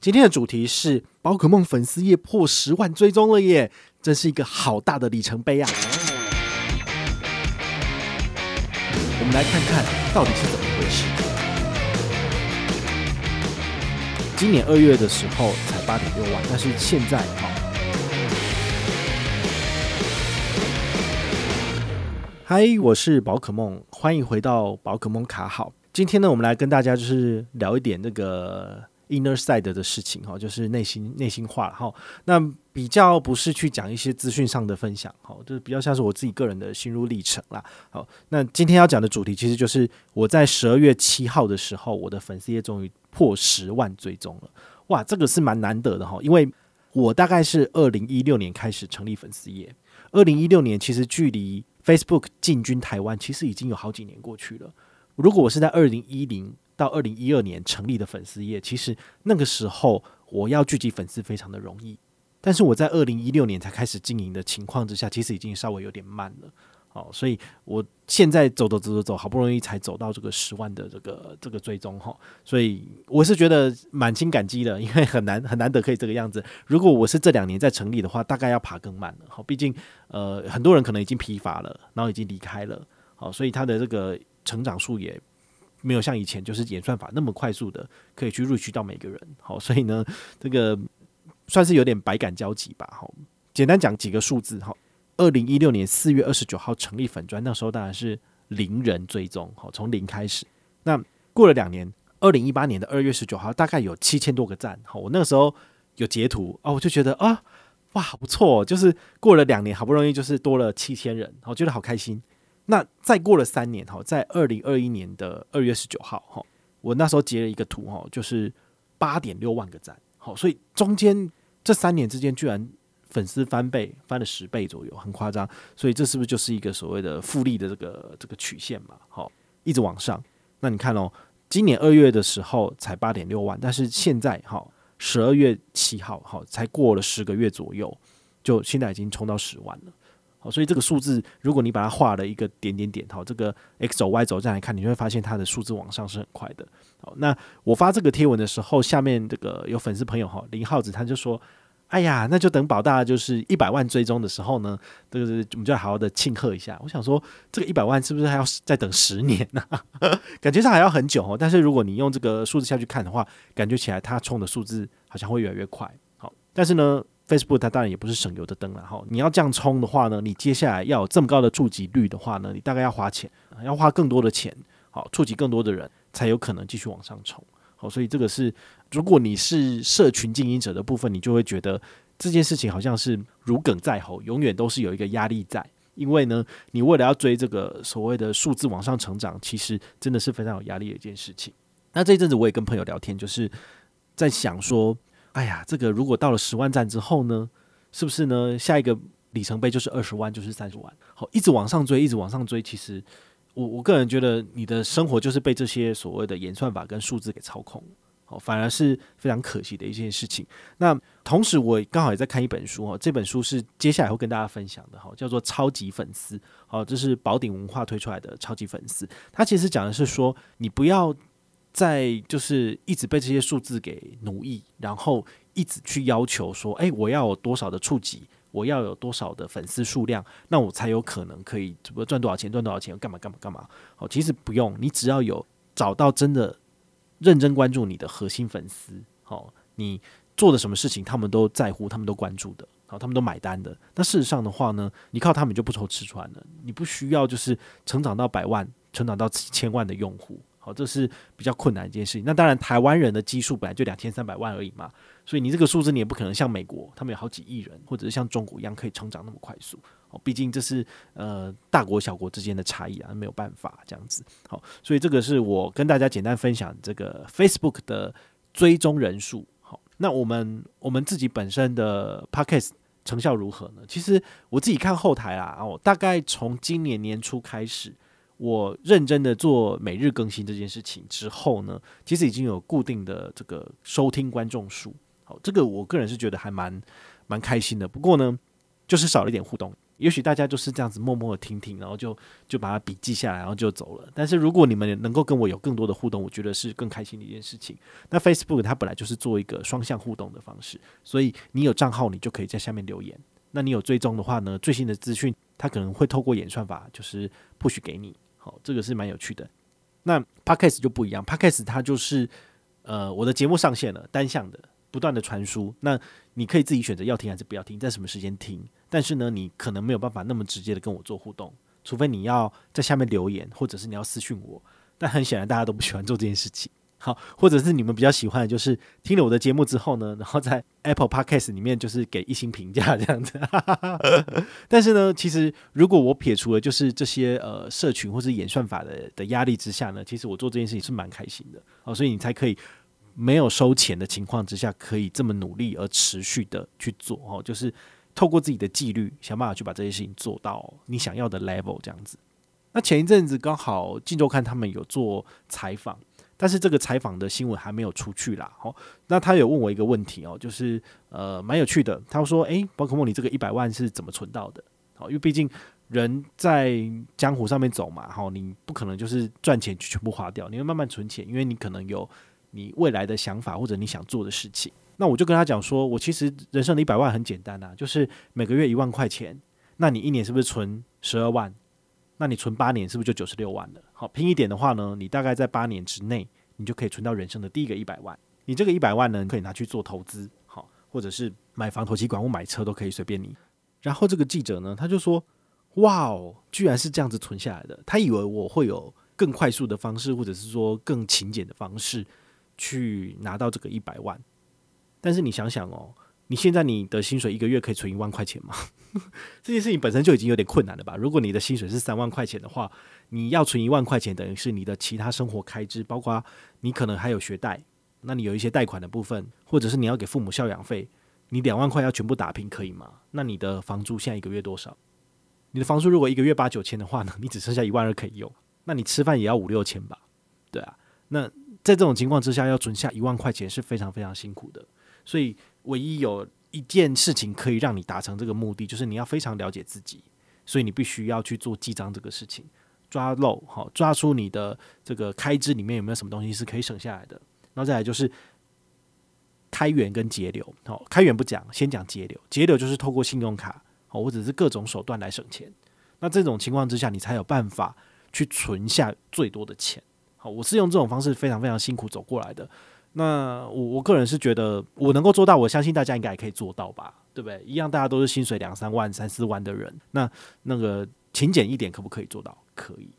今天的主题是宝可梦粉丝页破十万追踪了耶，真是一个好大的里程碑啊！我们来看看到底是怎么回事。今年二月的时候才八点六万，但是现在啊，嗨，我是宝可梦，欢迎回到宝可梦卡好。今天呢，我们来跟大家就是聊一点那个。Inner side 的事情哈，就是内心内心话哈。那比较不是去讲一些资讯上的分享哈，就是比较像是我自己个人的心路历程啦。好，那今天要讲的主题其实就是我在十二月七号的时候，我的粉丝页终于破十万追踪了。哇，这个是蛮难得的哈，因为我大概是二零一六年开始成立粉丝页，二零一六年其实距离 Facebook 进军台湾其实已经有好几年过去了。如果我是在二零一零到二零一二年成立的粉丝业，其实那个时候我要聚集粉丝非常的容易，但是我在二零一六年才开始经营的情况之下，其实已经稍微有点慢了。哦，所以我现在走走走走走，好不容易才走到这个十万的这个这个追踪哈，所以我是觉得满心感激的，因为很难很难得可以这个样子。如果我是这两年再成立的话，大概要爬更慢了。好，毕竟呃很多人可能已经疲乏了，然后已经离开了。好，所以他的这个成长数也。没有像以前就是演算法那么快速的可以去 reach 到每个人，好，所以呢，这个算是有点百感交集吧。好，简单讲几个数字。好，二零一六年四月二十九号成立粉专，那时候当然是零人追踪，好，从零开始。那过了两年，二零一八年的二月十九号，大概有七千多个赞。好，我那个时候有截图哦，我就觉得啊，哇，不错，就是过了两年，好不容易就是多了七千人，我觉得好开心。那再过了三年哈，在二零二一年的二月十九号哈，我那时候截了一个图哈，就是八点六万个赞，好，所以中间这三年之间居然粉丝翻倍，翻了十倍左右，很夸张。所以这是不是就是一个所谓的复利的这个这个曲线嘛？好，一直往上。那你看哦，今年二月的时候才八点六万，但是现在哈，十二月七号哈，才过了十个月左右，就现在已经冲到十万了。好，所以这个数字，如果你把它画了一个点点点，好，这个 X 轴 Y 轴这样来看，你就会发现它的数字往上是很快的。好，那我发这个贴文的时候，下面这个有粉丝朋友哈，林浩子他就说：“哎呀，那就等宝大就是一百万追踪的时候呢，这个我们就要好好的庆贺一下。”我想说，这个一百万是不是还要再等十年呢？感觉上还要很久哦。但是如果你用这个数字下去看的话，感觉起来它冲的数字好像会越来越快。好，但是呢。Facebook 它当然也不是省油的灯了哈，你要这样冲的话呢，你接下来要有这么高的触及率的话呢，你大概要花钱，要花更多的钱，好，触及更多的人，才有可能继续往上冲。好，所以这个是如果你是社群经营者的部分，你就会觉得这件事情好像是如鲠在喉，永远都是有一个压力在，因为呢，你为了要追这个所谓的数字往上成长，其实真的是非常有压力的一件事情。那这一阵子我也跟朋友聊天，就是在想说。哎呀，这个如果到了十万赞之后呢，是不是呢？下一个里程碑就是二十万，就是三十万，好，一直往上追，一直往上追。其实，我我个人觉得，你的生活就是被这些所谓的演算法跟数字给操控，好，反而是非常可惜的一件事情。那同时，我刚好也在看一本书哦，这本书是接下来会跟大家分享的，哈，叫做《超级粉丝》，好，这是宝鼎文化推出来的《超级粉丝》，它其实讲的是说，你不要。在就是一直被这些数字给奴役，然后一直去要求说，哎，我要有多少的触及，我要有多少的粉丝数量，那我才有可能可以怎么赚多少钱，赚多少钱，干嘛干嘛干嘛？好，其实不用，你只要有找到真的认真关注你的核心粉丝，好，你做的什么事情，他们都在乎，他们都关注的，好，他们都买单的。那事实上的话呢，你靠他们就不愁吃穿了，你不需要就是成长到百万，成长到千万的用户。好，这是比较困难一件事情。那当然，台湾人的基数本来就两千三百万而已嘛，所以你这个数字你也不可能像美国，他们有好几亿人，或者是像中国一样可以成长那么快速。哦，毕竟这是呃大国小国之间的差异啊，没有办法这样子。好，所以这个是我跟大家简单分享这个 Facebook 的追踪人数。好，那我们我们自己本身的 Podcast 成效如何呢？其实我自己看后台啊，哦，大概从今年年初开始。我认真的做每日更新这件事情之后呢，其实已经有固定的这个收听观众数，好，这个我个人是觉得还蛮蛮开心的。不过呢，就是少了一点互动。也许大家就是这样子默默的听听，然后就就把它笔记下来，然后就走了。但是如果你们能够跟我有更多的互动，我觉得是更开心的一件事情。那 Facebook 它本来就是做一个双向互动的方式，所以你有账号，你就可以在下面留言。那你有追踪的话呢，最新的资讯它可能会透过演算法就是 push 给你。好，这个是蛮有趣的。那 Podcast 就不一样，Podcast 它就是呃我的节目上线了，单向的。不断的传输，那你可以自己选择要听还是不要听，在什么时间听。但是呢，你可能没有办法那么直接的跟我做互动，除非你要在下面留言，或者是你要私讯我。但很显然，大家都不喜欢做这件事情。好，或者是你们比较喜欢的就是听了我的节目之后呢，然后在 Apple Podcast 里面就是给一星评价这样子。但是呢，其实如果我撇除了就是这些呃社群或是演算法的的压力之下呢，其实我做这件事情是蛮开心的。好，所以你才可以。没有收钱的情况之下，可以这么努力而持续的去做哦，就是透过自己的纪律，想办法去把这些事情做到你想要的 level 这样子。那前一阵子刚好《镜周刊》他们有做采访，但是这个采访的新闻还没有出去啦。哦，那他有问我一个问题哦，就是呃蛮有趣的，他说：“诶，宝可梦，你这个一百万是怎么存到的？哦，因为毕竟人在江湖上面走嘛，好，你不可能就是赚钱就全部花掉，你会慢慢存钱，因为你可能有。”你未来的想法或者你想做的事情，那我就跟他讲说，我其实人生的一百万很简单呐，就是每个月一万块钱，那你一年是不是存十二万？那你存八年是不是就九十六万了？好，拼一点的话呢，你大概在八年之内，你就可以存到人生的第一个一百万。你这个一百万呢，可以拿去做投资，好，或者是买房、投期管或买车都可以随便你。然后这个记者呢，他就说：“哇哦，居然是这样子存下来的。”他以为我会有更快速的方式，或者是说更勤俭的方式。去拿到这个一百万，但是你想想哦，你现在你的薪水一个月可以存一万块钱吗？这件事情本身就已经有点困难了吧？如果你的薪水是三万块钱的话，你要存一万块钱，等于是你的其他生活开支，包括你可能还有学贷，那你有一些贷款的部分，或者是你要给父母孝养费，你两万块要全部打平可以吗？那你的房租现在一个月多少？你的房租如果一个月八九千的话呢，你只剩下一万二可以用，那你吃饭也要五六千吧？对啊，那。在这种情况之下，要存下一万块钱是非常非常辛苦的。所以，唯一有一件事情可以让你达成这个目的，就是你要非常了解自己。所以，你必须要去做记账这个事情，抓漏好，抓出你的这个开支里面有没有什么东西是可以省下来的。然后再来就是开源跟节流。好，开源不讲，先讲节流。节流就是透过信用卡好，或者是各种手段来省钱。那这种情况之下，你才有办法去存下最多的钱。好，我是用这种方式非常非常辛苦走过来的。那我我个人是觉得我能够做到，我相信大家应该也可以做到吧，对不对？一样，大家都是薪水两三万、三四万的人，那那个勤俭一点可不可以做到？可以。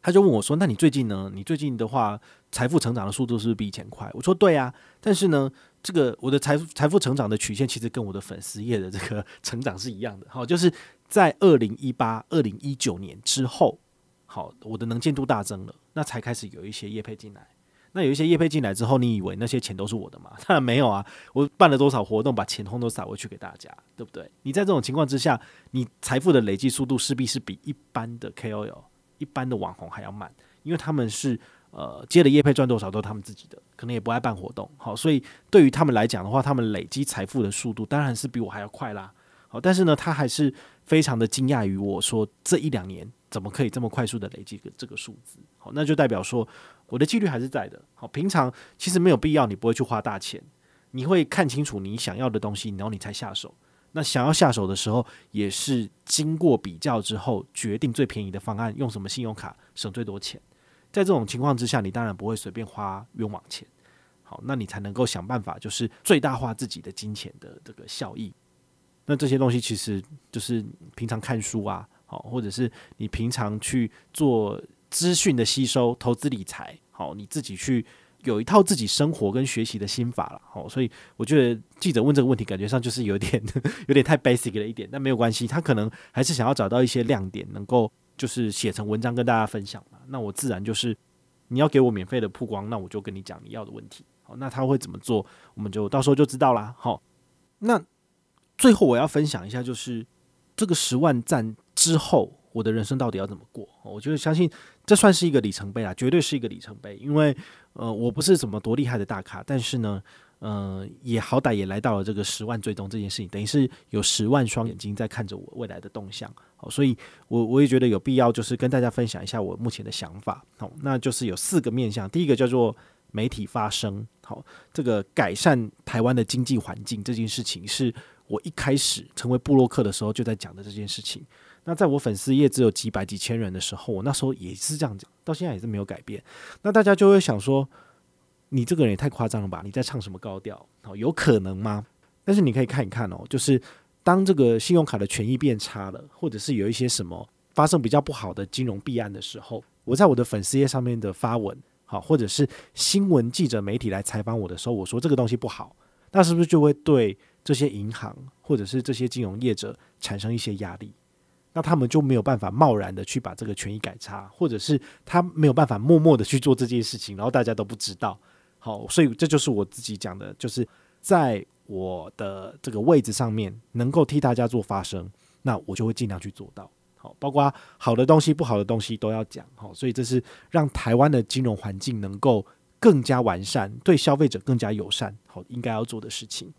他就问我说：“那你最近呢？你最近的话，财富成长的速度是不是比以前快？”我说：“对啊。”但是呢，这个我的财富财富成长的曲线其实跟我的粉丝业的这个 成长是一样的。好，就是在二零一八、二零一九年之后。好，我的能见度大增了，那才开始有一些业配进来。那有一些业配进来之后，你以为那些钱都是我的吗？当然没有啊！我办了多少活动，把钱通都撒回去给大家，对不对？你在这种情况之下，你财富的累积速度势必是比一般的 KOL、一般的网红还要慢，因为他们是呃接了业配赚多少都是他们自己的，可能也不爱办活动。好，所以对于他们来讲的话，他们累积财富的速度当然是比我还要快啦。好，但是呢，他还是非常的惊讶于我说这一两年。怎么可以这么快速的累积个这个数字？好，那就代表说我的纪律还是在的。好，平常其实没有必要，你不会去花大钱，你会看清楚你想要的东西，然后你才下手。那想要下手的时候，也是经过比较之后决定最便宜的方案，用什么信用卡省最多钱。在这种情况之下，你当然不会随便花冤枉钱。好，那你才能够想办法，就是最大化自己的金钱的这个效益。那这些东西其实就是平常看书啊。好，或者是你平常去做资讯的吸收、投资理财，好，你自己去有一套自己生活跟学习的心法了。好，所以我觉得记者问这个问题，感觉上就是有点 有点太 basic 了一点，但没有关系，他可能还是想要找到一些亮点，能够就是写成文章跟大家分享嘛。那我自然就是你要给我免费的曝光，那我就跟你讲你要的问题。好，那他会怎么做，我们就到时候就知道啦。好，那最后我要分享一下，就是这个十万赞。之后，我的人生到底要怎么过？我觉得相信这算是一个里程碑啊，绝对是一个里程碑。因为呃，我不是什么多厉害的大咖，但是呢，嗯、呃，也好歹也来到了这个十万追踪这件事情，等于是有十万双眼睛在看着我未来的动向。好，所以我我也觉得有必要，就是跟大家分享一下我目前的想法。好，那就是有四个面向，第一个叫做媒体发声。好，这个改善台湾的经济环境这件事情，是我一开始成为部落客的时候就在讲的这件事情。那在我粉丝页只有几百几千人的时候，我那时候也是这样讲，到现在也是没有改变。那大家就会想说，你这个人也太夸张了吧？你在唱什么高调？好，有可能吗？但是你可以看一看哦，就是当这个信用卡的权益变差了，或者是有一些什么发生比较不好的金融弊案的时候，我在我的粉丝页上面的发文，好，或者是新闻记者媒体来采访我的时候，我说这个东西不好，那是不是就会对这些银行或者是这些金融业者产生一些压力？那他们就没有办法贸然的去把这个权益改差，或者是他没有办法默默的去做这件事情，然后大家都不知道。好，所以这就是我自己讲的，就是在我的这个位置上面能够替大家做发声，那我就会尽量去做到。好，包括好的东西、不好的东西都要讲。好，所以这是让台湾的金融环境能够更加完善，对消费者更加友善。好，应该要做的事情。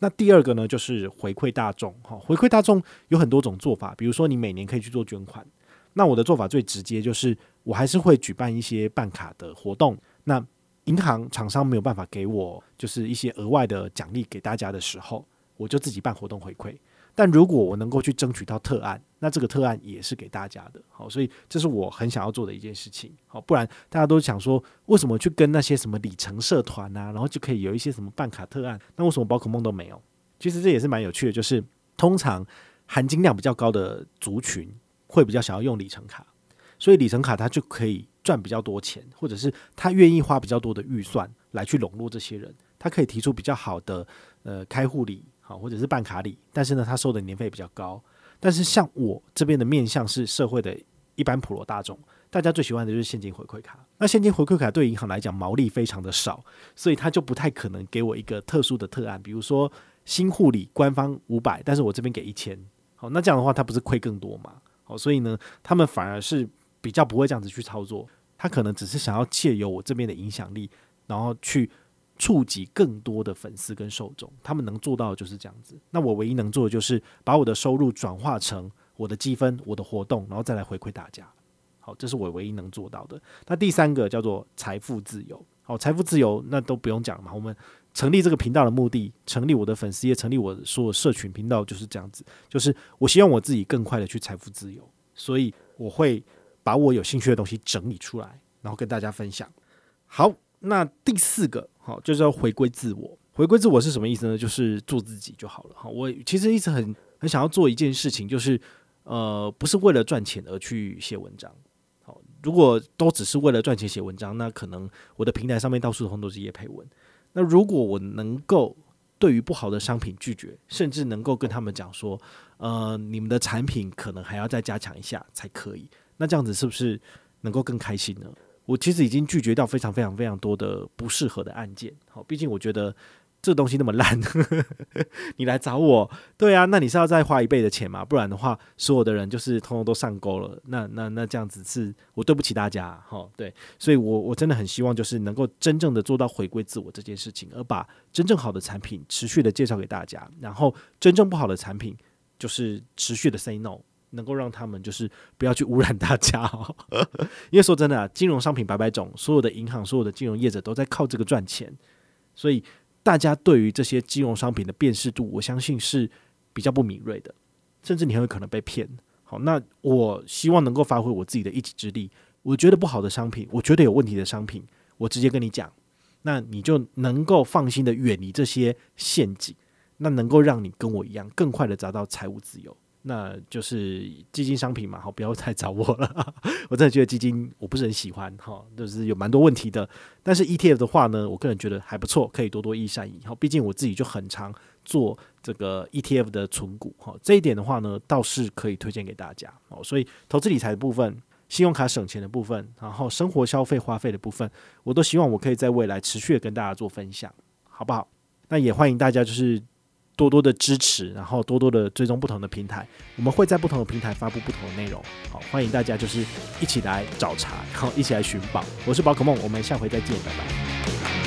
那第二个呢，就是回馈大众。哈，回馈大众有很多种做法，比如说你每年可以去做捐款。那我的做法最直接，就是我还是会举办一些办卡的活动。那银行厂商没有办法给我就是一些额外的奖励给大家的时候，我就自己办活动回馈。但如果我能够去争取到特案，那这个特案也是给大家的。好，所以这是我很想要做的一件事情。好，不然大家都想说，为什么去跟那些什么里程社团啊，然后就可以有一些什么办卡特案？那为什么宝可梦都没有？其实这也是蛮有趣的，就是通常含金量比较高的族群会比较想要用里程卡，所以里程卡它就可以赚比较多钱，或者是他愿意花比较多的预算来去笼络这些人，他可以提出比较好的呃开户礼。好，或者是办卡礼，但是呢，他收的年费比较高。但是像我这边的面向是社会的一般普罗大众，大家最喜欢的就是现金回馈卡。那现金回馈卡对银行来讲毛利非常的少，所以他就不太可能给我一个特殊的特案，比如说新护理官方五百，但是我这边给一千。好，那这样的话他不是亏更多吗？好，所以呢，他们反而是比较不会这样子去操作，他可能只是想要借由我这边的影响力，然后去。触及更多的粉丝跟受众，他们能做到的就是这样子。那我唯一能做的就是把我的收入转化成我的积分、我的活动，然后再来回馈大家。好，这是我唯一能做到的。那第三个叫做财富自由。好，财富自由那都不用讲了嘛。我们成立这个频道的目的，成立我的粉丝页，成立我所有社群频道就是这样子，就是我希望我自己更快的去财富自由，所以我会把我有兴趣的东西整理出来，然后跟大家分享。好。那第四个，好，就是要回归自我。回归自我是什么意思呢？就是做自己就好了。好，我其实一直很很想要做一件事情，就是呃，不是为了赚钱而去写文章。好，如果都只是为了赚钱写文章，那可能我的平台上面到处通都是业配文。那如果我能够对于不好的商品拒绝，甚至能够跟他们讲说，呃，你们的产品可能还要再加强一下才可以，那这样子是不是能够更开心呢？我其实已经拒绝掉非常非常非常多的不适合的案件，好，毕竟我觉得这东西那么烂，你来找我，对啊，那你是要再花一倍的钱嘛？不然的话，所有的人就是通通都上钩了，那那那这样子是我对不起大家，哈，对，所以我我真的很希望就是能够真正的做到回归自我这件事情，而把真正好的产品持续的介绍给大家，然后真正不好的产品就是持续的 say no。能够让他们就是不要去污染大家哦，因为说真的啊，金融商品百百种，所有的银行、所有的金融业者都在靠这个赚钱，所以大家对于这些金融商品的辨识度，我相信是比较不敏锐的，甚至你很有可能被骗。好，那我希望能够发挥我自己的一己之力，我觉得不好的商品，我觉得有问题的商品，我直接跟你讲，那你就能够放心的远离这些陷阱，那能够让你跟我一样更快的找到财务自由。那就是基金商品嘛，好，不要再找我了。我真的觉得基金我不是很喜欢，哈，就是有蛮多问题的。但是 ETF 的话呢，我个人觉得还不错，可以多多益善以后，毕竟我自己就很常做这个 ETF 的存股，哈，这一点的话呢，倒是可以推荐给大家。哦，所以投资理财的部分、信用卡省钱的部分，然后生活消费花费的部分，我都希望我可以在未来持续的跟大家做分享，好不好？那也欢迎大家就是。多多的支持，然后多多的追踪不同的平台，我们会在不同的平台发布不同的内容。好，欢迎大家就是一起来找茬，然后一起来寻宝。我是宝可梦，我们下回再见，拜拜。